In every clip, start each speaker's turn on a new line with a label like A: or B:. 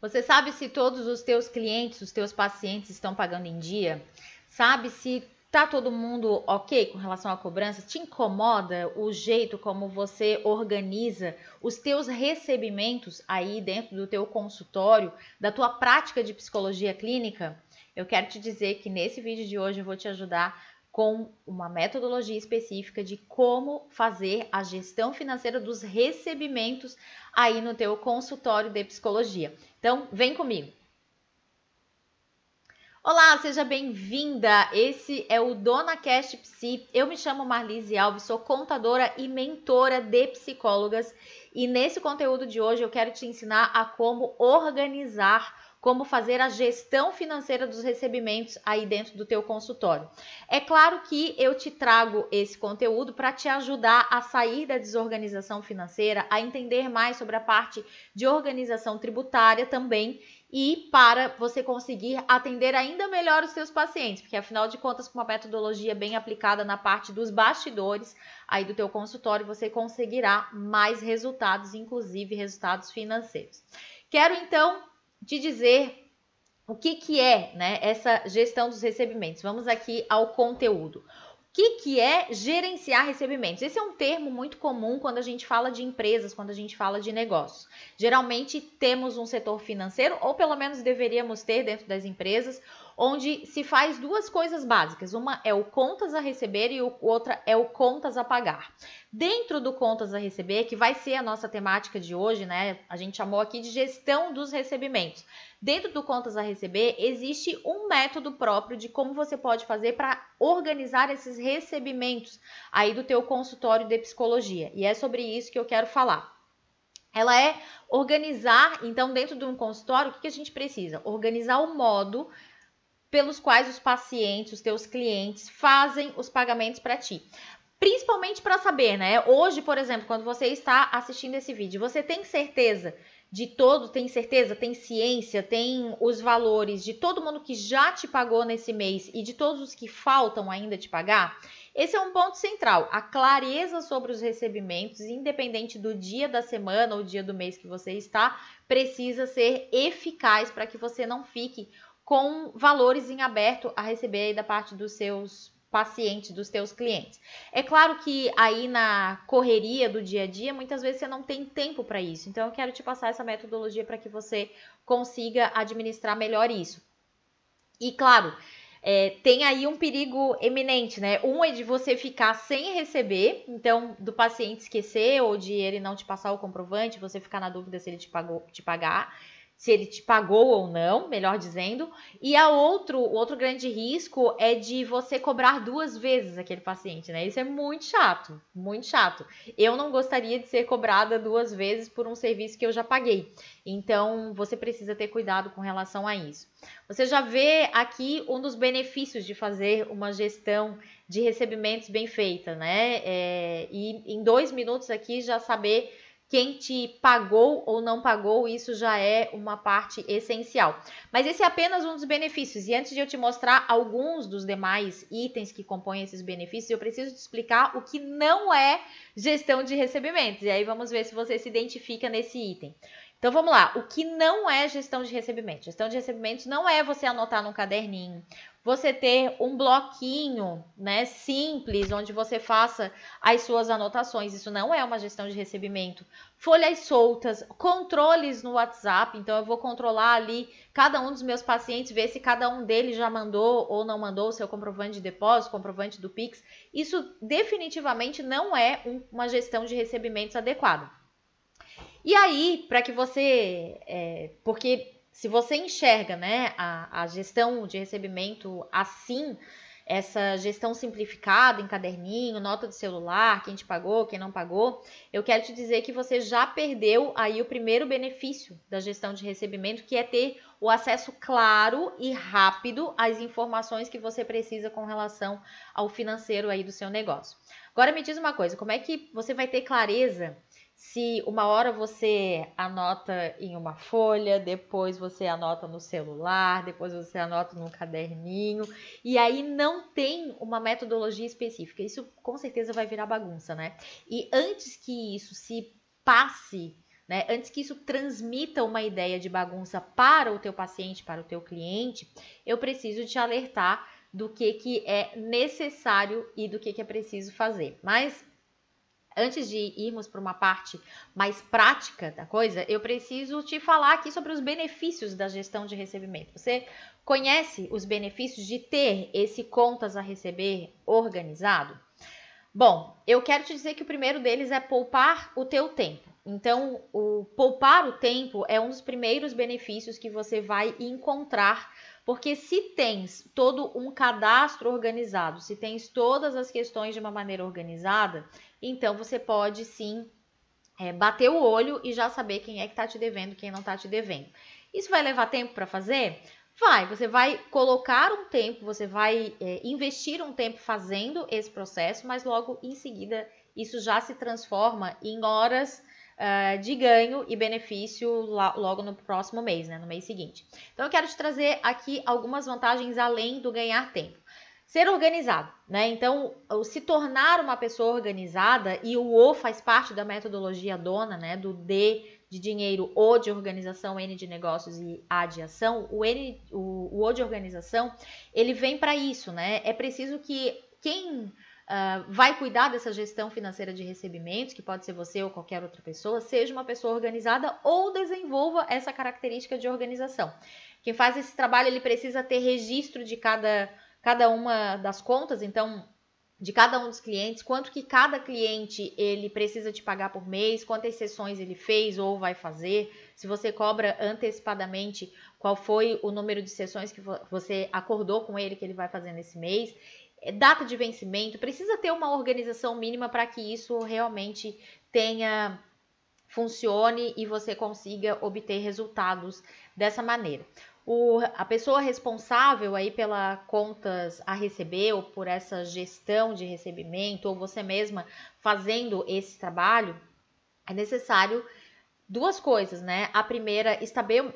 A: Você sabe se todos os teus clientes, os teus pacientes estão pagando em dia? Sabe se tá todo mundo ok com relação à cobrança? Te incomoda o jeito como você organiza os teus recebimentos aí dentro do teu consultório, da tua prática de psicologia clínica? Eu quero te dizer que nesse vídeo de hoje eu vou te ajudar com uma metodologia específica de como fazer a gestão financeira dos recebimentos aí no teu consultório de psicologia. Então, vem comigo. Olá, seja bem-vinda. Esse é o Dona Cast Psi. Eu me chamo Marlise Alves, sou contadora e mentora de psicólogas, e nesse conteúdo de hoje eu quero te ensinar a como organizar como fazer a gestão financeira dos recebimentos aí dentro do teu consultório. É claro que eu te trago esse conteúdo para te ajudar a sair da desorganização financeira, a entender mais sobre a parte de organização tributária também e para você conseguir atender ainda melhor os seus pacientes, porque afinal de contas, com uma metodologia bem aplicada na parte dos bastidores aí do teu consultório, você conseguirá mais resultados, inclusive resultados financeiros. Quero então te dizer o que, que é né, essa gestão dos recebimentos. Vamos aqui ao conteúdo. O que, que é gerenciar recebimentos? Esse é um termo muito comum quando a gente fala de empresas, quando a gente fala de negócios. Geralmente temos um setor financeiro, ou pelo menos deveríamos ter dentro das empresas, onde se faz duas coisas básicas. Uma é o contas a receber e o outra é o contas a pagar. Dentro do contas a receber, que vai ser a nossa temática de hoje, né? A gente chamou aqui de gestão dos recebimentos. Dentro do contas a receber, existe um método próprio de como você pode fazer para organizar esses recebimentos aí do teu consultório de psicologia. E é sobre isso que eu quero falar. Ela é organizar, então, dentro de um consultório, o que, a gente precisa? Organizar o modo pelos quais os pacientes, os teus clientes, fazem os pagamentos para ti. Principalmente para saber, né? Hoje, por exemplo, quando você está assistindo esse vídeo, você tem certeza de todo, tem certeza, tem ciência, tem os valores de todo mundo que já te pagou nesse mês e de todos os que faltam ainda te pagar? Esse é um ponto central. A clareza sobre os recebimentos, independente do dia da semana ou dia do mês que você está, precisa ser eficaz para que você não fique com valores em aberto a receber da parte dos seus pacientes, dos teus clientes. É claro que aí na correria do dia a dia, muitas vezes você não tem tempo para isso. Então eu quero te passar essa metodologia para que você consiga administrar melhor isso. E claro, é, tem aí um perigo eminente, né? Um é de você ficar sem receber, então do paciente esquecer ou de ele não te passar o comprovante, você ficar na dúvida se ele te pagou, te pagar se ele te pagou ou não, melhor dizendo. E a outro, o outro grande risco é de você cobrar duas vezes aquele paciente, né? Isso é muito chato, muito chato. Eu não gostaria de ser cobrada duas vezes por um serviço que eu já paguei. Então, você precisa ter cuidado com relação a isso. Você já vê aqui um dos benefícios de fazer uma gestão de recebimentos bem feita, né? É, e em dois minutos aqui já saber quem te pagou ou não pagou, isso já é uma parte essencial. Mas esse é apenas um dos benefícios. E antes de eu te mostrar alguns dos demais itens que compõem esses benefícios, eu preciso te explicar o que não é gestão de recebimentos. E aí vamos ver se você se identifica nesse item. Então vamos lá, o que não é gestão de recebimentos? Gestão de recebimentos não é você anotar num caderninho, você ter um bloquinho, né, simples, onde você faça as suas anotações. Isso não é uma gestão de recebimento. Folhas soltas, controles no WhatsApp. Então, eu vou controlar ali cada um dos meus pacientes, ver se cada um deles já mandou ou não mandou o seu comprovante de depósito, comprovante do Pix. Isso definitivamente não é uma gestão de recebimentos adequada. E aí, para que você. É, porque se você enxerga né, a, a gestão de recebimento assim, essa gestão simplificada em caderninho, nota de celular, quem te pagou, quem não pagou, eu quero te dizer que você já perdeu aí o primeiro benefício da gestão de recebimento, que é ter o acesso claro e rápido às informações que você precisa com relação ao financeiro aí do seu negócio. Agora me diz uma coisa, como é que você vai ter clareza se uma hora você anota em uma folha, depois você anota no celular, depois você anota num caderninho, e aí não tem uma metodologia específica. Isso com certeza vai virar bagunça, né? E antes que isso se passe né? Antes que isso transmita uma ideia de bagunça para o teu paciente, para o teu cliente, eu preciso te alertar do que, que é necessário e do que, que é preciso fazer. Mas antes de irmos para uma parte mais prática da coisa, eu preciso te falar aqui sobre os benefícios da gestão de recebimento. Você conhece os benefícios de ter esse contas a receber organizado? Bom, eu quero te dizer que o primeiro deles é poupar o teu tempo. Então, o poupar o tempo é um dos primeiros benefícios que você vai encontrar porque se tens todo um cadastro organizado, se tens todas as questões de uma maneira organizada, então você pode sim é, bater o olho e já saber quem é que está te devendo, quem não está te devendo. Isso vai levar tempo para fazer? Vai, você vai colocar um tempo, você vai é, investir um tempo fazendo esse processo, mas logo em seguida isso já se transforma em horas uh, de ganho e benefício logo no próximo mês, né, no mês seguinte. Então eu quero te trazer aqui algumas vantagens além do ganhar tempo. Ser organizado, né? Então, se tornar uma pessoa organizada, e o O faz parte da metodologia dona, né? Do D de dinheiro, O de organização, N de negócios e A de ação, o, N, o, o de organização, ele vem para isso, né? É preciso que quem uh, vai cuidar dessa gestão financeira de recebimentos, que pode ser você ou qualquer outra pessoa, seja uma pessoa organizada ou desenvolva essa característica de organização. Quem faz esse trabalho, ele precisa ter registro de cada, cada uma das contas, então de cada um dos clientes, quanto que cada cliente ele precisa te pagar por mês, quantas sessões ele fez ou vai fazer, se você cobra antecipadamente qual foi o número de sessões que você acordou com ele que ele vai fazer nesse mês. É, data de vencimento, precisa ter uma organização mínima para que isso realmente tenha funcione e você consiga obter resultados dessa maneira. O, a pessoa responsável aí pela contas a receber ou por essa gestão de recebimento ou você mesma fazendo esse trabalho, é necessário duas coisas, né? A primeira,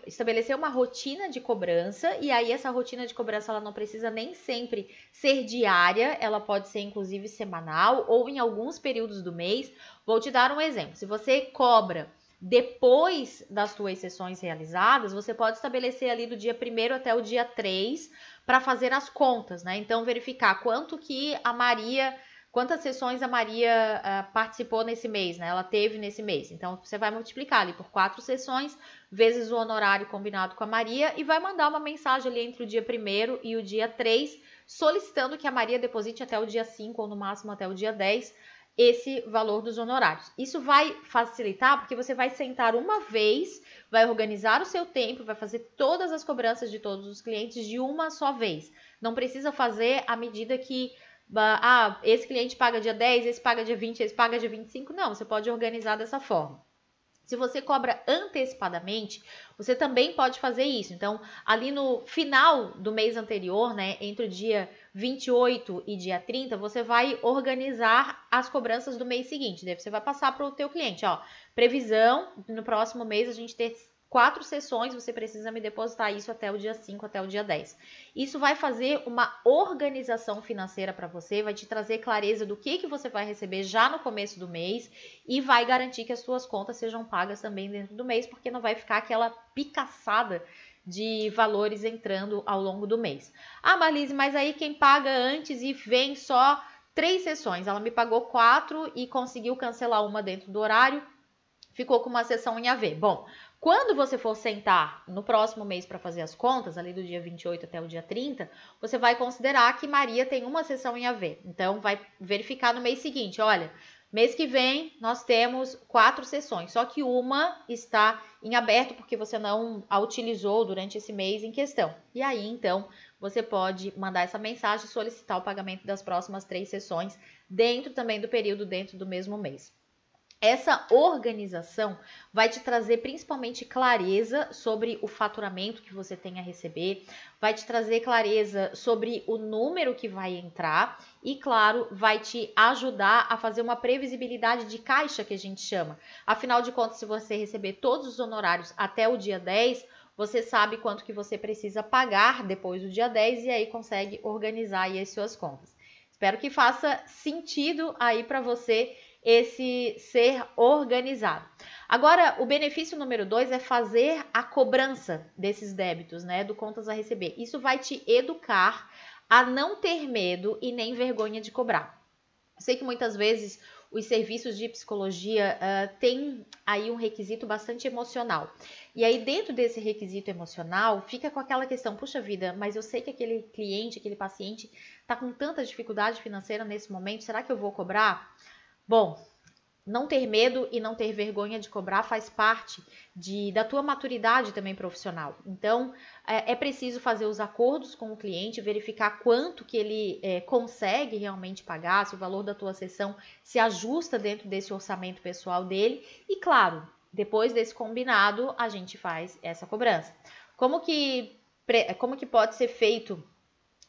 A: estabelecer uma rotina de cobrança, e aí essa rotina de cobrança ela não precisa nem sempre ser diária, ela pode ser inclusive semanal ou em alguns períodos do mês. Vou te dar um exemplo. Se você cobra depois das suas sessões realizadas, você pode estabelecer ali do dia 1 até o dia 3 para fazer as contas, né? Então verificar quanto que a Maria quantas sessões a Maria uh, participou nesse mês, né? Ela teve nesse mês. Então, você vai multiplicar ali por quatro sessões, vezes o honorário combinado com a Maria, e vai mandar uma mensagem ali entre o dia 1 e o dia 3, solicitando que a Maria deposite até o dia 5 ou no máximo até o dia 10 esse valor dos honorários. Isso vai facilitar porque você vai sentar uma vez, vai organizar o seu tempo, vai fazer todas as cobranças de todos os clientes de uma só vez. Não precisa fazer à medida que ah, esse cliente paga dia 10, esse paga dia 20, esse paga dia 25. Não, você pode organizar dessa forma. Se você cobra antecipadamente, você também pode fazer isso. Então, ali no final do mês anterior, né, entre o dia 28 e dia 30, você vai organizar as cobranças do mês seguinte. Você vai passar para o teu cliente, ó, previsão, no próximo mês a gente ter quatro sessões, você precisa me depositar isso até o dia 5, até o dia 10. Isso vai fazer uma organização financeira para você, vai te trazer clareza do que, que você vai receber já no começo do mês e vai garantir que as suas contas sejam pagas também dentro do mês, porque não vai ficar aquela picaçada de valores entrando ao longo do mês. Ah, Marlise, mas aí quem paga antes e vem só três sessões, ela me pagou quatro e conseguiu cancelar uma dentro do horário, ficou com uma sessão em AV. Bom, quando você for sentar no próximo mês para fazer as contas, ali do dia 28 até o dia 30, você vai considerar que Maria tem uma sessão em AV. Então, vai verificar no mês seguinte: olha, mês que vem nós temos quatro sessões, só que uma está em aberto porque você não a utilizou durante esse mês em questão. E aí, então, você pode mandar essa mensagem e solicitar o pagamento das próximas três sessões dentro também do período dentro do mesmo mês. Essa organização vai te trazer principalmente clareza sobre o faturamento que você tem a receber, vai te trazer clareza sobre o número que vai entrar e, claro, vai te ajudar a fazer uma previsibilidade de caixa que a gente chama. Afinal de contas, se você receber todos os honorários até o dia 10, você sabe quanto que você precisa pagar depois do dia 10 e aí consegue organizar aí as suas contas. Espero que faça sentido aí para você esse ser organizado. Agora, o benefício número dois é fazer a cobrança desses débitos, né, do contas a receber. Isso vai te educar a não ter medo e nem vergonha de cobrar. Sei que muitas vezes os serviços de psicologia uh, têm aí um requisito bastante emocional. E aí, dentro desse requisito emocional, fica com aquela questão: puxa vida, mas eu sei que aquele cliente, aquele paciente está com tanta dificuldade financeira nesse momento, será que eu vou cobrar? Bom, não ter medo e não ter vergonha de cobrar faz parte de, da tua maturidade também profissional. Então, é, é preciso fazer os acordos com o cliente, verificar quanto que ele é, consegue realmente pagar, se o valor da tua sessão se ajusta dentro desse orçamento pessoal dele. E, claro, depois desse combinado, a gente faz essa cobrança. Como que, como que pode ser feito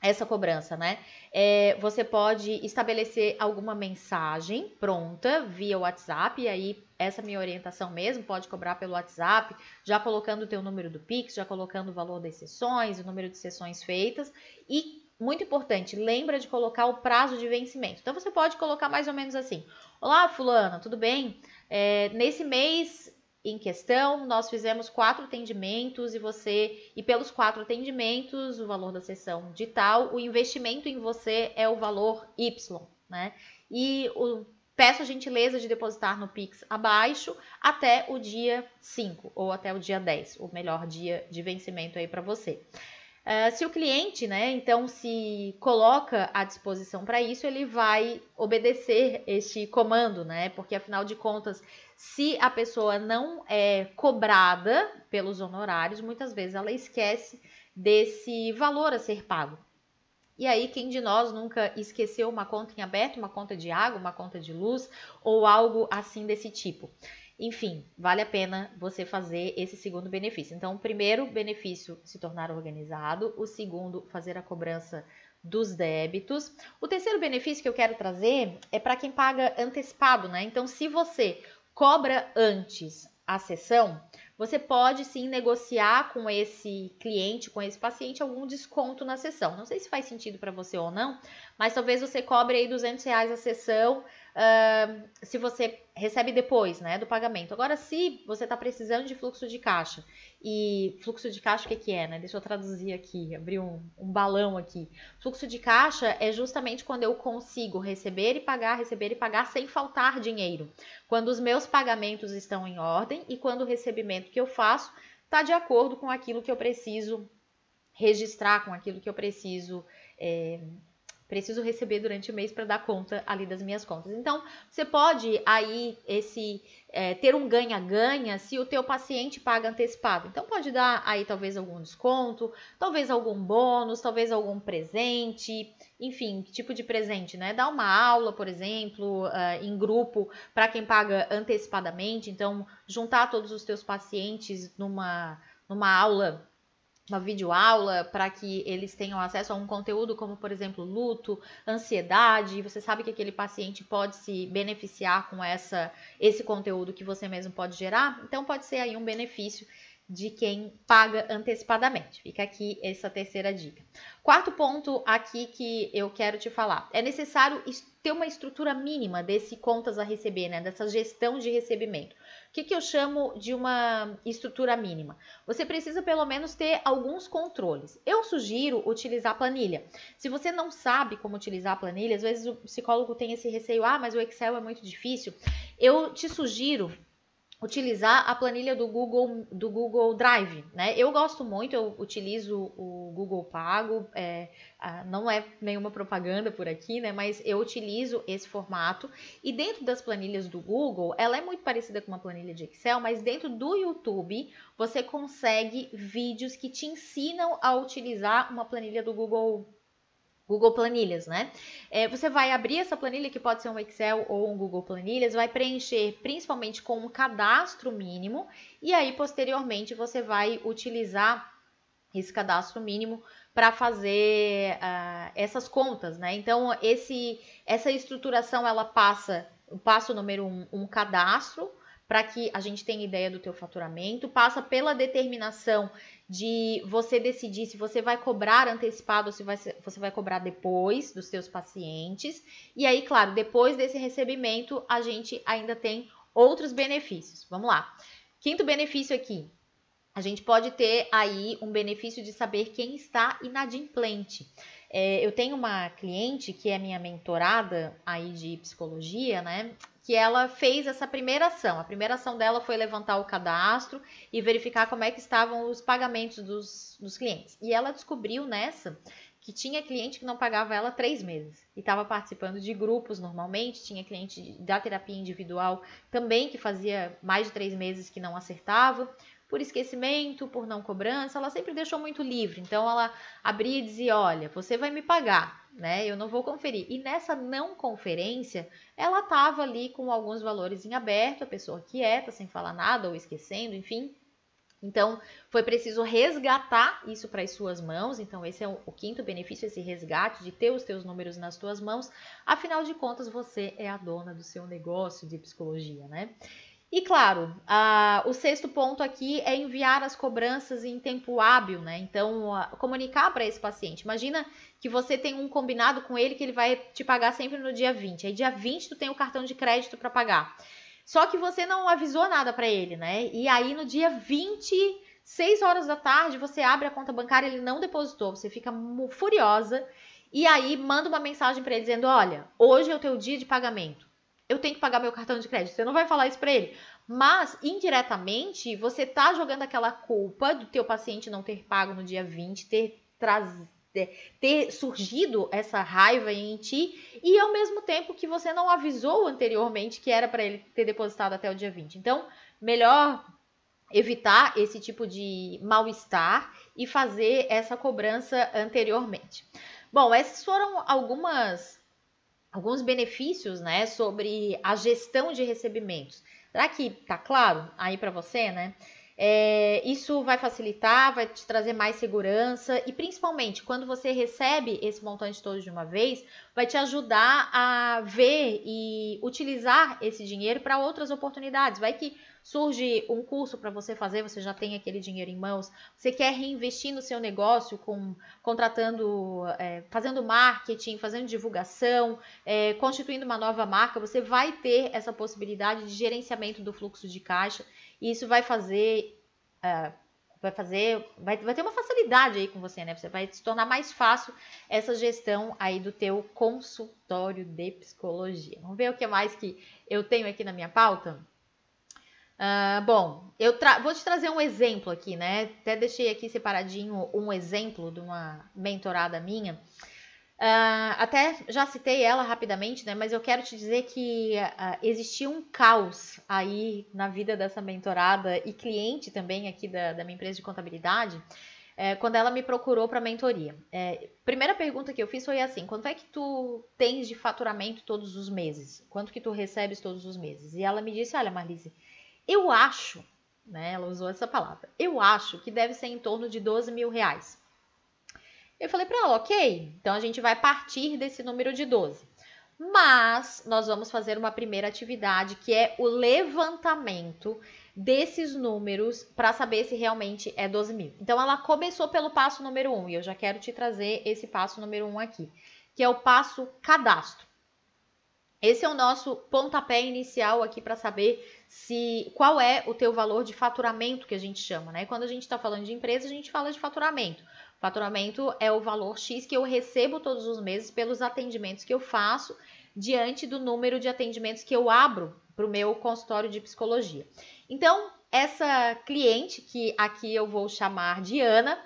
A: essa cobrança, né? É, você pode estabelecer alguma mensagem pronta via WhatsApp, e aí essa minha orientação mesmo, pode cobrar pelo WhatsApp, já colocando o teu número do Pix, já colocando o valor das sessões, o número de sessões feitas e muito importante, lembra de colocar o prazo de vencimento. Então você pode colocar mais ou menos assim: Olá, fulana, tudo bem? É, nesse mês em questão, nós fizemos quatro atendimentos e você, e pelos quatro atendimentos, o valor da sessão de tal, o investimento em você é o valor Y, né? E o, peço a gentileza de depositar no Pix abaixo até o dia 5 ou até o dia 10, o melhor dia de vencimento aí para você. Uh, se o cliente, né, então se coloca à disposição para isso, ele vai obedecer este comando, né? Porque afinal de contas, se a pessoa não é cobrada pelos honorários, muitas vezes ela esquece desse valor a ser pago. E aí, quem de nós nunca esqueceu uma conta em aberto, uma conta de água, uma conta de luz ou algo assim desse tipo? Enfim, vale a pena você fazer esse segundo benefício. Então, o primeiro benefício, se tornar organizado. O segundo, fazer a cobrança dos débitos. O terceiro benefício que eu quero trazer é para quem paga antecipado, né? Então, se você cobra antes a sessão, você pode sim negociar com esse cliente, com esse paciente, algum desconto na sessão. Não sei se faz sentido para você ou não, mas talvez você cobre aí 200 reais a sessão uh, se você recebe depois, né, do pagamento. Agora, se você está precisando de fluxo de caixa, e fluxo de caixa o que, que é, né? Deixa eu traduzir aqui, abrir um, um balão aqui. Fluxo de caixa é justamente quando eu consigo receber e pagar, receber e pagar sem faltar dinheiro. Quando os meus pagamentos estão em ordem e quando o recebimento que eu faço está de acordo com aquilo que eu preciso registrar, com aquilo que eu preciso é, preciso receber durante o mês para dar conta ali das minhas contas. Então, você pode aí esse é, ter um ganha-ganha se o teu paciente paga antecipado. Então, pode dar aí talvez algum desconto, talvez algum bônus, talvez algum presente, enfim, que tipo de presente, né? Dar uma aula, por exemplo, uh, em grupo para quem paga antecipadamente. Então, juntar todos os teus pacientes numa, numa aula uma videoaula para que eles tenham acesso a um conteúdo como, por exemplo, luto, ansiedade, você sabe que aquele paciente pode se beneficiar com essa esse conteúdo que você mesmo pode gerar, então pode ser aí um benefício de quem paga antecipadamente. Fica aqui essa terceira dica. Quarto ponto aqui que eu quero te falar. É necessário ter uma estrutura mínima desse contas a receber, né? Dessa gestão de recebimento. O que, que eu chamo de uma estrutura mínima? Você precisa pelo menos ter alguns controles. Eu sugiro utilizar planilha. Se você não sabe como utilizar planilha, às vezes o psicólogo tem esse receio, ah, mas o Excel é muito difícil. Eu te sugiro utilizar a planilha do Google, do Google Drive, né? Eu gosto muito, eu utilizo o Google Pago, é, não é nenhuma propaganda por aqui, né? Mas eu utilizo esse formato e dentro das planilhas do Google, ela é muito parecida com uma planilha de Excel, mas dentro do YouTube você consegue vídeos que te ensinam a utilizar uma planilha do Google Google Planilhas, né? É, você vai abrir essa planilha, que pode ser um Excel ou um Google Planilhas, vai preencher principalmente com um cadastro mínimo e aí posteriormente você vai utilizar esse cadastro mínimo para fazer uh, essas contas, né? Então esse, essa estruturação ela passa, o passo número um, um cadastro para que a gente tenha ideia do teu faturamento, passa pela determinação de você decidir se você vai cobrar antecipado ou se vai, você vai cobrar depois dos seus pacientes. E aí, claro, depois desse recebimento, a gente ainda tem outros benefícios. Vamos lá. Quinto benefício aqui. A gente pode ter aí um benefício de saber quem está inadimplente. É, eu tenho uma cliente que é minha mentorada aí de psicologia, né? Que ela fez essa primeira ação. A primeira ação dela foi levantar o cadastro e verificar como é que estavam os pagamentos dos, dos clientes. E ela descobriu nessa que tinha cliente que não pagava ela três meses e estava participando de grupos normalmente, tinha cliente da terapia individual também que fazia mais de três meses que não acertava por esquecimento, por não cobrança, ela sempre deixou muito livre. Então ela abria e dizia: "Olha, você vai me pagar, né? Eu não vou conferir". E nessa não conferência, ela estava ali com alguns valores em aberto, a pessoa quieta, sem falar nada ou esquecendo, enfim. Então, foi preciso resgatar isso para as suas mãos. Então, esse é o, quinto benefício, esse resgate de ter os teus números nas tuas mãos. Afinal de contas, você é a dona do seu negócio de psicologia, né? E claro, o sexto ponto aqui é enviar as cobranças em tempo hábil, né? Então, comunicar para esse paciente. Imagina que você tem um combinado com ele que ele vai te pagar sempre no dia 20. Aí, dia 20, tu tem o cartão de crédito para pagar. Só que você não avisou nada para ele, né? E aí, no dia 20, 6 horas da tarde, você abre a conta bancária, ele não depositou. Você fica furiosa. E aí, manda uma mensagem para ele dizendo: Olha, hoje é o teu dia de pagamento eu tenho que pagar meu cartão de crédito. Você não vai falar isso para ele. Mas, indiretamente, você tá jogando aquela culpa do teu paciente não ter pago no dia 20, ter trazido ter surgido essa raiva em ti e ao mesmo tempo que você não avisou anteriormente que era para ele ter depositado até o dia 20. Então, melhor evitar esse tipo de mal-estar e fazer essa cobrança anteriormente. Bom, essas foram algumas alguns benefícios, né, sobre a gestão de recebimentos. Será que tá claro aí para você, né? É, isso vai facilitar, vai te trazer mais segurança e principalmente quando você recebe esse montante todo de uma vez, vai te ajudar a ver e utilizar esse dinheiro para outras oportunidades. Vai que surge um curso para você fazer, você já tem aquele dinheiro em mãos, você quer reinvestir no seu negócio com contratando, é, fazendo marketing, fazendo divulgação, é, constituindo uma nova marca, você vai ter essa possibilidade de gerenciamento do fluxo de caixa e isso vai fazer é, vai fazer, vai, vai ter uma facilidade aí com você, né? Você vai se tornar mais fácil essa gestão aí do teu consultório de psicologia. Vamos ver o que mais que eu tenho aqui na minha pauta? Uh, bom, eu vou te trazer um exemplo aqui, né? Até deixei aqui separadinho um exemplo de uma mentorada minha. Uh, até já citei ela rapidamente, né? Mas eu quero te dizer que uh, existia um caos aí na vida dessa mentorada e cliente também aqui da, da minha empresa de contabilidade. É, quando ela me procurou para mentoria. É, primeira pergunta que eu fiz foi assim: quanto é que tu tens de faturamento todos os meses? Quanto que tu recebes todos os meses? E ela me disse: Olha, Marlise, eu acho, né? Ela usou essa palavra. Eu acho que deve ser em torno de 12 mil reais. Eu falei para ela, ok, então a gente vai partir desse número de 12. Mas nós vamos fazer uma primeira atividade que é o levantamento desses números para saber se realmente é 12 mil. Então ela começou pelo passo número 1 um, e eu já quero te trazer esse passo número 1 um aqui, que é o passo cadastro. Esse é o nosso pontapé inicial aqui para saber se qual é o teu valor de faturamento que a gente chama, né? Quando a gente está falando de empresa, a gente fala de faturamento. Faturamento é o valor X que eu recebo todos os meses pelos atendimentos que eu faço diante do número de atendimentos que eu abro para o meu consultório de psicologia. Então, essa cliente, que aqui eu vou chamar de Ana,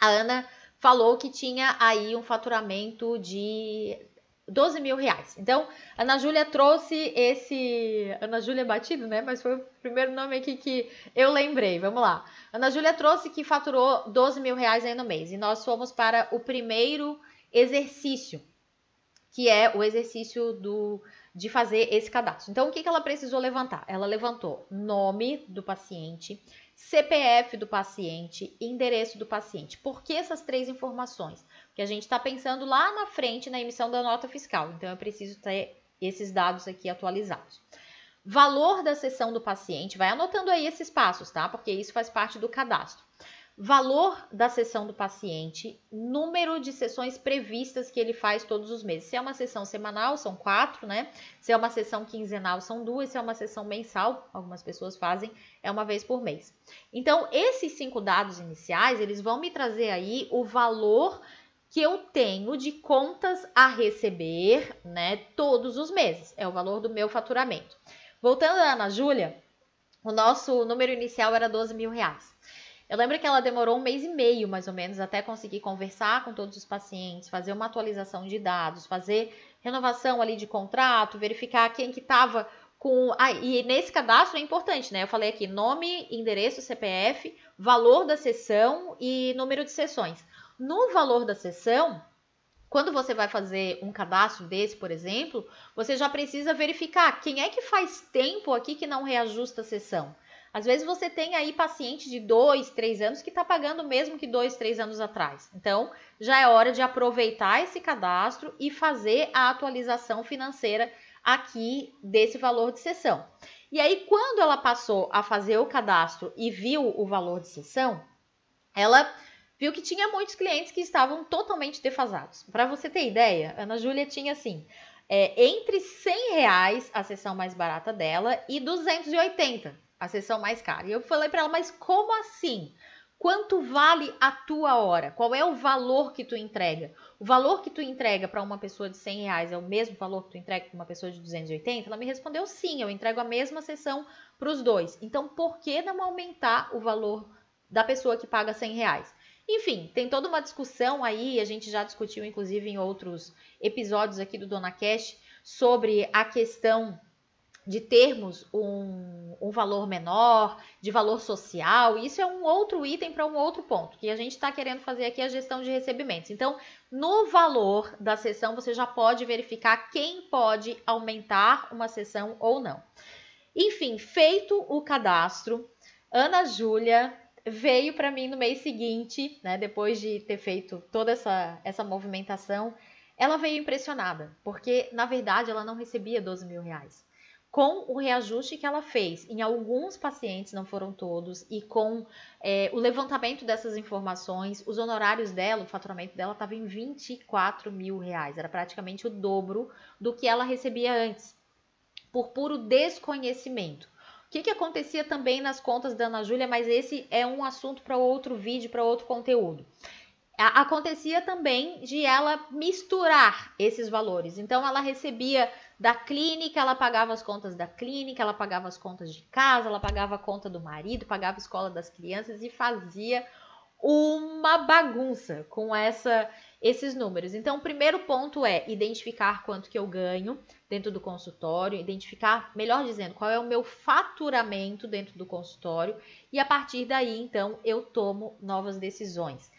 A: a Ana falou que tinha aí um faturamento de 12 mil reais. Então, Ana Júlia trouxe esse. Ana Júlia Batido, né? Mas foi o primeiro nome aqui que eu lembrei. Vamos lá. Ana Júlia trouxe que faturou 12 mil reais aí no mês. E nós fomos para o primeiro exercício, que é o exercício do, de fazer esse cadastro. Então, o que, que ela precisou levantar? Ela levantou nome do paciente, CPF do paciente, endereço do paciente. Por que essas três informações? que a gente está pensando lá na frente na emissão da nota fiscal. Então, eu preciso ter esses dados aqui atualizados. Valor da sessão do paciente, vai anotando aí esses passos, tá? Porque isso faz parte do cadastro. Valor da sessão do paciente, número de sessões previstas que ele faz todos os meses. Se é uma sessão semanal, são quatro, né? Se é uma sessão quinzenal, são duas. Se é uma sessão mensal, algumas pessoas fazem, é uma vez por mês. Então, esses cinco dados iniciais, eles vão me trazer aí o valor que eu tenho de contas a receber, né, todos os meses. É o valor do meu faturamento. Voltando à Ana Júlia, o nosso número inicial era 12 mil reais. Eu lembro que ela demorou um mês e meio, mais ou menos, até conseguir conversar com todos os pacientes, fazer uma atualização de dados, fazer renovação ali de contrato, verificar quem que estava com. Ah, e nesse cadastro é importante, né? Eu falei aqui nome, endereço, CPF, valor da sessão e número de sessões. No valor da sessão, quando você vai fazer um cadastro desse, por exemplo, você já precisa verificar quem é que faz tempo aqui que não reajusta a sessão. Às vezes você tem aí paciente de dois, três anos que está pagando mesmo que dois, três anos atrás. Então, já é hora de aproveitar esse cadastro e fazer a atualização financeira aqui desse valor de sessão. E aí, quando ela passou a fazer o cadastro e viu o valor de sessão, ela viu que tinha muitos clientes que estavam totalmente defasados. Para você ter ideia, Ana Júlia tinha assim, é, entre 100 reais a sessão mais barata dela e 280 a sessão mais cara. E eu falei para ela, mas como assim? Quanto vale a tua hora? Qual é o valor que tu entrega? O valor que tu entrega para uma pessoa de 100 reais é o mesmo valor que tu entrega para uma pessoa de 280? Ela me respondeu sim, eu entrego a mesma sessão para os dois. Então, por que não aumentar o valor da pessoa que paga 100 reais? Enfim, tem toda uma discussão aí, a gente já discutiu inclusive em outros episódios aqui do Dona Cash sobre a questão de termos um, um, valor menor, de valor social, isso é um outro item para um outro ponto, que a gente está querendo fazer aqui a gestão de recebimentos. Então, no valor da sessão, você já pode verificar quem pode aumentar uma sessão ou não. Enfim, feito o cadastro, Ana Júlia veio para mim no mês seguinte, né, depois de ter feito toda essa, essa movimentação, ela veio impressionada, porque na verdade ela não recebia 12 mil reais. Com o reajuste que ela fez. Em alguns pacientes, não foram todos, e com é, o levantamento dessas informações, os honorários dela, o faturamento dela estava em 24 mil reais, era praticamente o dobro do que ela recebia antes, por puro desconhecimento. Que, que acontecia também nas contas da Ana Júlia, mas esse é um assunto para outro vídeo, para outro conteúdo. Acontecia também de ela misturar esses valores. Então, ela recebia da clínica, ela pagava as contas da clínica, ela pagava as contas de casa, ela pagava a conta do marido, pagava a escola das crianças e fazia uma bagunça com essa esses números. Então, o primeiro ponto é identificar quanto que eu ganho dentro do consultório, identificar, melhor dizendo, qual é o meu faturamento dentro do consultório e a partir daí, então, eu tomo novas decisões.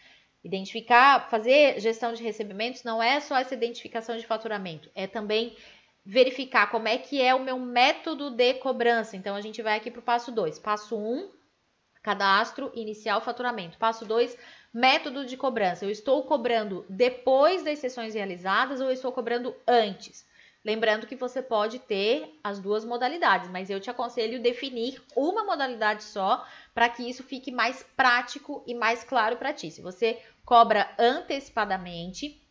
A: Identificar, fazer gestão de recebimentos não é só essa identificação de faturamento, é também verificar como é que é o meu método de cobrança. Então, a gente vai aqui para o passo 2. Passo 1, um, cadastro, inicial, faturamento. Passo 2, Método de cobrança: eu estou cobrando depois das sessões realizadas ou eu estou cobrando antes? Lembrando que você pode ter as duas modalidades, mas eu te aconselho definir uma modalidade só para que isso fique mais prático e mais claro para ti. Se você cobra antecipadamente,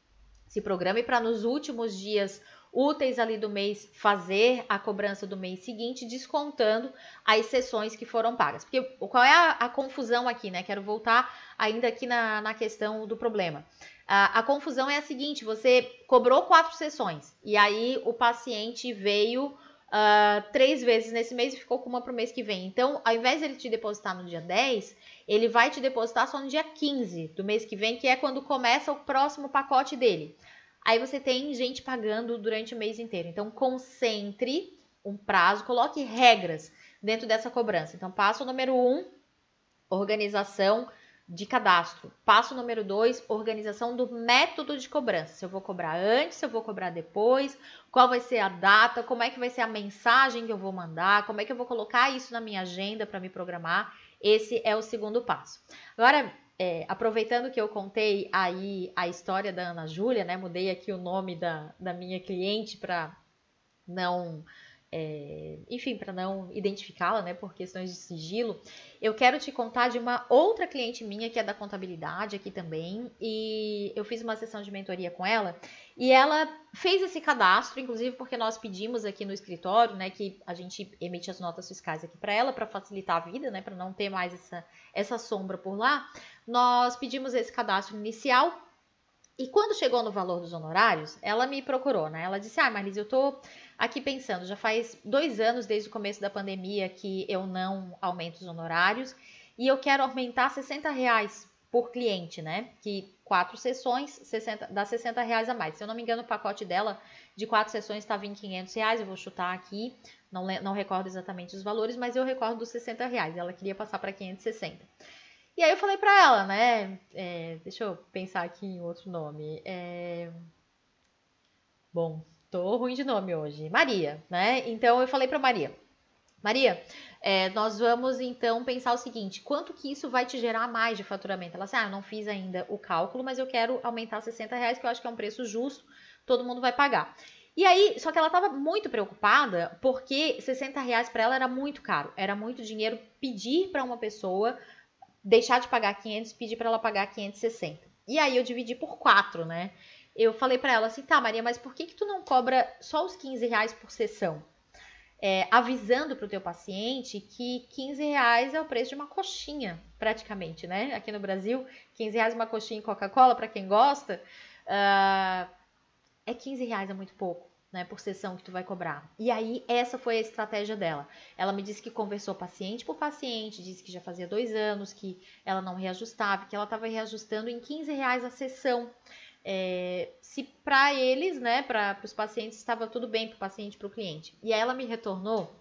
A: se programe para nos últimos dias úteis ali do mês fazer a cobrança do mês seguinte, descontando as sessões que foram pagas. Porque qual é a, a confusão aqui, né? Quero voltar ainda aqui na, na questão do problema. A, a confusão é a seguinte: você cobrou quatro sessões e aí o paciente veio Uh, três vezes nesse mês e ficou com uma para o mês que vem. Então, ao invés de ele te depositar no dia 10, ele vai te depositar só no dia 15 do mês que vem, que é quando começa o próximo pacote dele. Aí você tem gente pagando durante o mês inteiro. Então, concentre um prazo, coloque regras dentro dessa cobrança. Então, passo número um, organização de cadastro. Passo número dois, organização do método de cobrança. Se eu vou cobrar antes, se eu vou cobrar depois, qual vai ser a data, como é que vai ser a mensagem que eu vou mandar, como é que eu vou colocar isso na minha agenda para me programar. Esse é o segundo passo. Agora, é, aproveitando que eu contei aí a história da Ana Júlia, né? Mudei aqui o nome da, da minha cliente para não é, enfim, para não identificá-la, né, por questões de sigilo, eu quero te contar de uma outra cliente minha que é da contabilidade aqui também, e eu fiz uma sessão de mentoria com ela, e ela fez esse cadastro, inclusive porque nós pedimos aqui no escritório, né, que a gente emite as notas fiscais aqui para ela para facilitar a vida, né, para não ter mais essa essa sombra por lá. Nós pedimos esse cadastro inicial e quando chegou no valor dos honorários, ela me procurou, né? Ela disse: Ah, Marlise, eu tô aqui pensando, já faz dois anos desde o começo da pandemia que eu não aumento os honorários e eu quero aumentar 60 reais por cliente, né? Que quatro sessões 60, dá 60 reais a mais. Se eu não me engano, o pacote dela de quatro sessões estava em 500 reais. Eu vou chutar aqui, não, não recordo exatamente os valores, mas eu recordo dos 60 reais. Ela queria passar para 560. E aí eu falei para ela, né? É, deixa eu pensar aqui em outro nome. É... Bom, tô ruim de nome hoje. Maria, né? Então eu falei para Maria. Maria, é, nós vamos então pensar o seguinte: quanto que isso vai te gerar mais de faturamento? Ela disse: Ah, não fiz ainda o cálculo, mas eu quero aumentar 60 reais, que eu acho que é um preço justo, todo mundo vai pagar. E aí, só que ela estava muito preocupada porque 60 reais para ela era muito caro, era muito dinheiro pedir para uma pessoa deixar de pagar 500 e pedir para ela pagar 560. E aí eu dividi por 4, né? Eu falei para ela assim, tá, Maria, mas por que que tu não cobra só os 15 reais por sessão? É, avisando para o teu paciente que 15 reais é o preço de uma coxinha, praticamente, né? Aqui no Brasil, 15 reais uma coxinha em Coca-Cola, para quem gosta, uh, é 15 reais, é muito pouco né, por sessão que tu vai cobrar. E aí, essa foi a estratégia dela. Ela me disse que conversou paciente por paciente, disse que já fazia dois anos que ela não reajustava, que ela estava reajustando em 15 reais a sessão. É, se para eles, né, para os pacientes, estava tudo bem para o paciente para o cliente. E aí ela me retornou,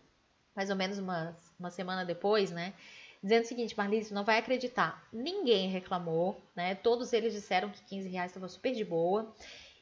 A: mais ou menos uma, uma semana depois, né, dizendo o seguinte, Marlise, não vai acreditar, ninguém reclamou, né, todos eles disseram que 15 reais estava super de boa,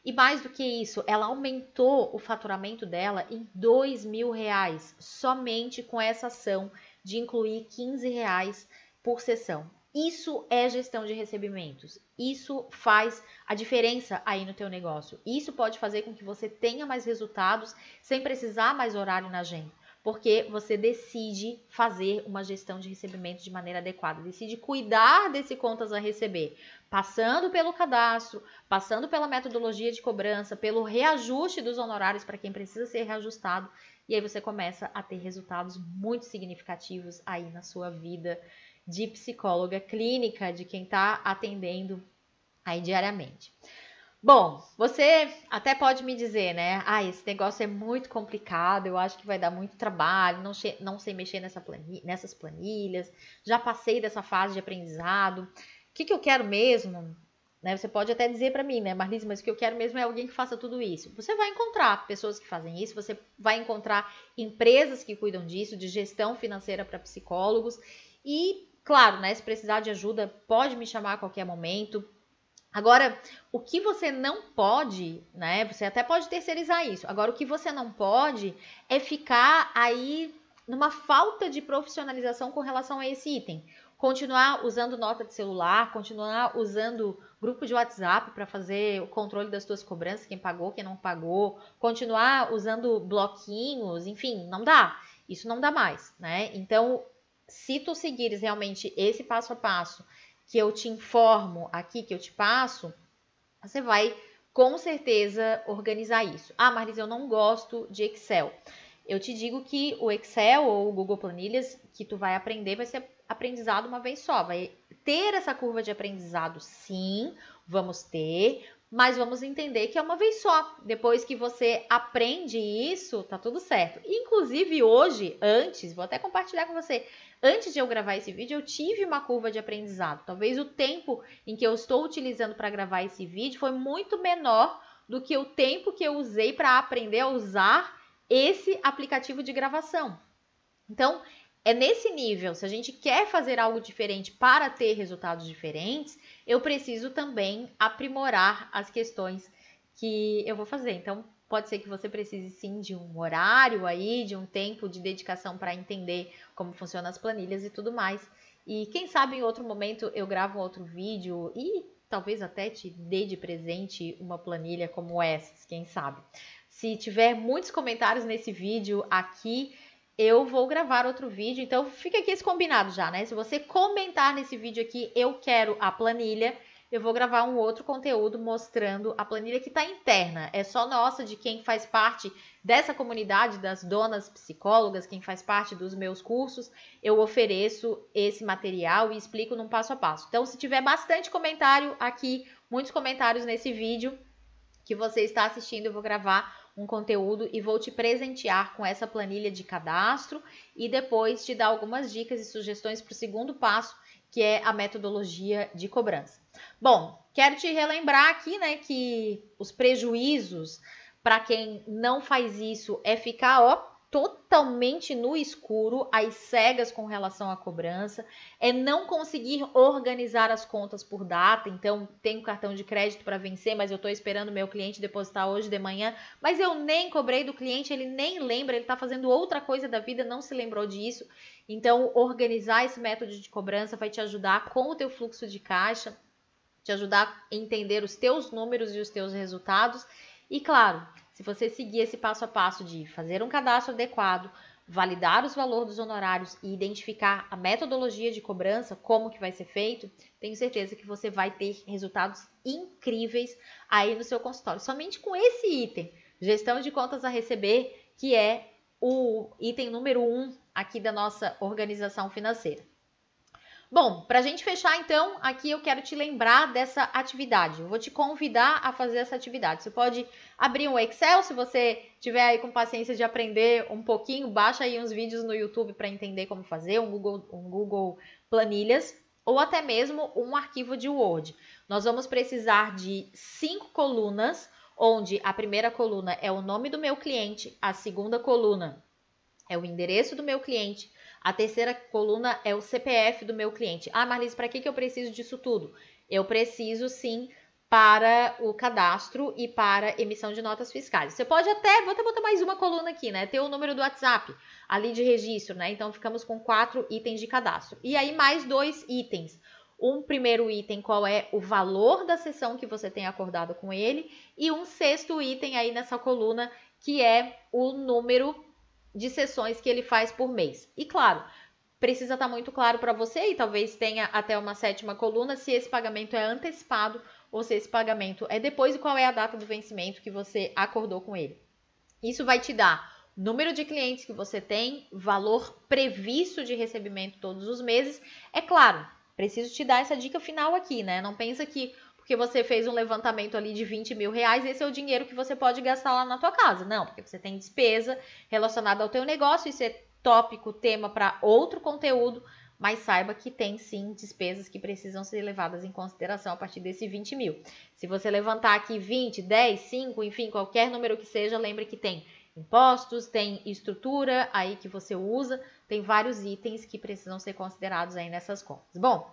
A: e mais do que isso, ela aumentou o faturamento dela em dois mil reais somente com essa ação de incluir 15 reais por sessão. Isso é gestão de recebimentos. Isso faz a diferença aí no teu negócio. Isso pode fazer com que você tenha mais resultados sem precisar mais horário na agenda porque você decide fazer uma gestão de recebimento de maneira adequada, decide cuidar desse contas a receber, passando pelo cadastro, passando pela metodologia de cobrança, pelo reajuste dos honorários para quem precisa ser reajustado, e aí você começa a ter resultados muito significativos aí na sua vida de psicóloga clínica, de quem está atendendo aí diariamente. Bom, você até pode me dizer, né? Ah, esse negócio é muito complicado, eu acho que vai dar muito trabalho, não, não sei mexer nessa planilha, nessas planilhas, já passei dessa fase de aprendizado. O que, que eu quero mesmo? Né, você pode até dizer para mim, né, Marlise, mas o que eu quero mesmo é alguém que faça tudo isso. Você vai encontrar pessoas que fazem isso, você vai encontrar empresas que cuidam disso, de gestão financeira para psicólogos. E, claro, né, se precisar de ajuda, pode me chamar a qualquer momento. Agora, o que você não pode, né? Você até pode terceirizar isso. Agora, o que você não pode é ficar aí numa falta de profissionalização com relação a esse item. Continuar usando nota de celular, continuar usando grupo de WhatsApp para fazer o controle das suas cobranças, quem pagou, quem não pagou, continuar usando bloquinhos, enfim, não dá. Isso não dá mais, né? Então, se tu seguires realmente esse passo a passo que eu te informo aqui, que eu te passo, você vai com certeza organizar isso. Ah, Marisa, eu não gosto de Excel. Eu te digo que o Excel ou o Google Planilhas que tu vai aprender vai ser aprendizado uma vez só. Vai ter essa curva de aprendizado, sim, vamos ter, mas vamos entender que é uma vez só. Depois que você aprende isso, tá tudo certo. Inclusive hoje, antes, vou até compartilhar com você, Antes de eu gravar esse vídeo, eu tive uma curva de aprendizado. Talvez o tempo em que eu estou utilizando para gravar esse vídeo foi muito menor do que o tempo que eu usei para aprender a usar esse aplicativo de gravação. Então, é nesse nível, se a gente quer fazer algo diferente para ter resultados diferentes, eu preciso também aprimorar as questões que eu vou fazer. Então, Pode ser que você precise sim de um horário aí, de um tempo de dedicação para entender como funcionam as planilhas e tudo mais. E quem sabe em outro momento eu gravo outro vídeo e talvez até te dê de presente uma planilha como essa, quem sabe. Se tiver muitos comentários nesse vídeo aqui, eu vou gravar outro vídeo. Então, fica aqui esse combinado já, né? Se você comentar nesse vídeo aqui, eu quero a planilha, eu vou gravar um outro conteúdo mostrando a planilha que está interna. É só nossa, de quem faz parte dessa comunidade das donas psicólogas, quem faz parte dos meus cursos. Eu ofereço esse material e explico num passo a passo. Então, se tiver bastante comentário aqui, muitos comentários nesse vídeo que você está assistindo, eu vou gravar um conteúdo e vou te presentear com essa planilha de cadastro e depois te dar algumas dicas e sugestões para o segundo passo, que é a metodologia de cobrança. Bom, quero te relembrar aqui, né, que os prejuízos para quem não faz isso é ficar, ó, totalmente no escuro, às cegas com relação à cobrança, é não conseguir organizar as contas por data. Então, tenho cartão de crédito para vencer, mas eu estou esperando meu cliente depositar hoje de manhã, mas eu nem cobrei do cliente, ele nem lembra, ele está fazendo outra coisa da vida, não se lembrou disso. Então, organizar esse método de cobrança vai te ajudar com o teu fluxo de caixa, te ajudar a entender os teus números e os teus resultados. E claro, se você seguir esse passo a passo de fazer um cadastro adequado, validar os valores dos honorários e identificar a metodologia de cobrança, como que vai ser feito, tenho certeza que você vai ter resultados incríveis aí no seu consultório. Somente com esse item, gestão de contas a receber, que é o item número um aqui da nossa organização financeira. Bom, para a gente fechar então, aqui eu quero te lembrar dessa atividade. Eu vou te convidar a fazer essa atividade. Você pode abrir um Excel, se você tiver aí com paciência de aprender um pouquinho, baixa aí uns vídeos no YouTube para entender como fazer, um Google, um Google Planilhas, ou até mesmo um arquivo de Word. Nós vamos precisar de cinco colunas, onde a primeira coluna é o nome do meu cliente, a segunda coluna é o endereço do meu cliente, a terceira coluna é o CPF do meu cliente. Ah, Marlise, para que, que eu preciso disso tudo? Eu preciso sim para o cadastro e para emissão de notas fiscais. Você pode até, vou até botar mais uma coluna aqui, né? Ter o número do WhatsApp ali de registro, né? Então ficamos com quatro itens de cadastro. E aí mais dois itens. Um primeiro item, qual é o valor da sessão que você tem acordado com ele, e um sexto item aí nessa coluna, que é o número de sessões que ele faz por mês. E claro, precisa estar tá muito claro para você e talvez tenha até uma sétima coluna se esse pagamento é antecipado ou se esse pagamento é depois e qual é a data do vencimento que você acordou com ele. Isso vai te dar número de clientes que você tem, valor previsto de recebimento todos os meses. É claro, preciso te dar essa dica final aqui, né? Não pensa que porque você fez um levantamento ali de 20 mil reais, esse é o dinheiro que você pode gastar lá na tua casa. Não, porque você tem despesa relacionada ao teu negócio, isso é tópico, tema para outro conteúdo, mas saiba que tem sim despesas que precisam ser levadas em consideração a partir desse 20 mil. Se você levantar aqui 20, 10, 5, enfim, qualquer número que seja, lembre que tem impostos, tem estrutura aí que você usa, tem vários itens que precisam ser considerados aí nessas contas. Bom,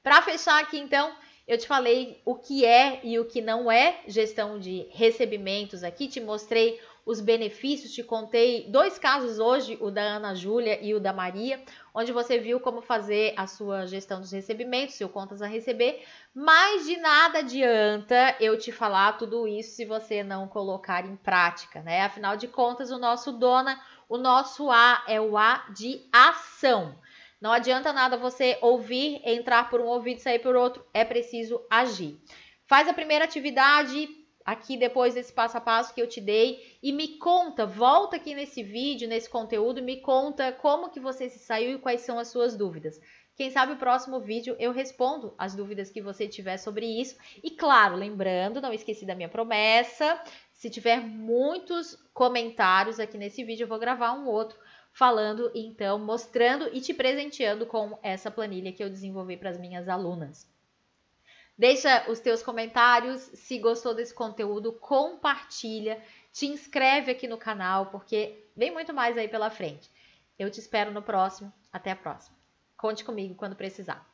A: para fechar aqui então, eu te falei o que é e o que não é gestão de recebimentos aqui, te mostrei os benefícios, te contei dois casos hoje, o da Ana Júlia e o da Maria, onde você viu como fazer a sua gestão dos recebimentos, seu contas a receber, mas de nada adianta eu te falar tudo isso se você não colocar em prática, né? Afinal de contas, o nosso dona, o nosso A é o A de ação. Não adianta nada você ouvir, entrar por um ouvido e sair por outro, é preciso agir. Faz a primeira atividade aqui depois desse passo a passo que eu te dei e me conta, volta aqui nesse vídeo, nesse conteúdo, me conta como que você se saiu e quais são as suas dúvidas. Quem sabe o próximo vídeo eu respondo as dúvidas que você tiver sobre isso. E claro, lembrando, não esqueci da minha promessa, se tiver muitos comentários aqui nesse vídeo, eu vou gravar um outro falando, então, mostrando e te presenteando com essa planilha que eu desenvolvi para as minhas alunas. Deixa os teus comentários, se gostou desse conteúdo, compartilha, te inscreve aqui no canal, porque vem muito mais aí pela frente. Eu te espero no próximo. Até a próxima. Conte comigo quando precisar.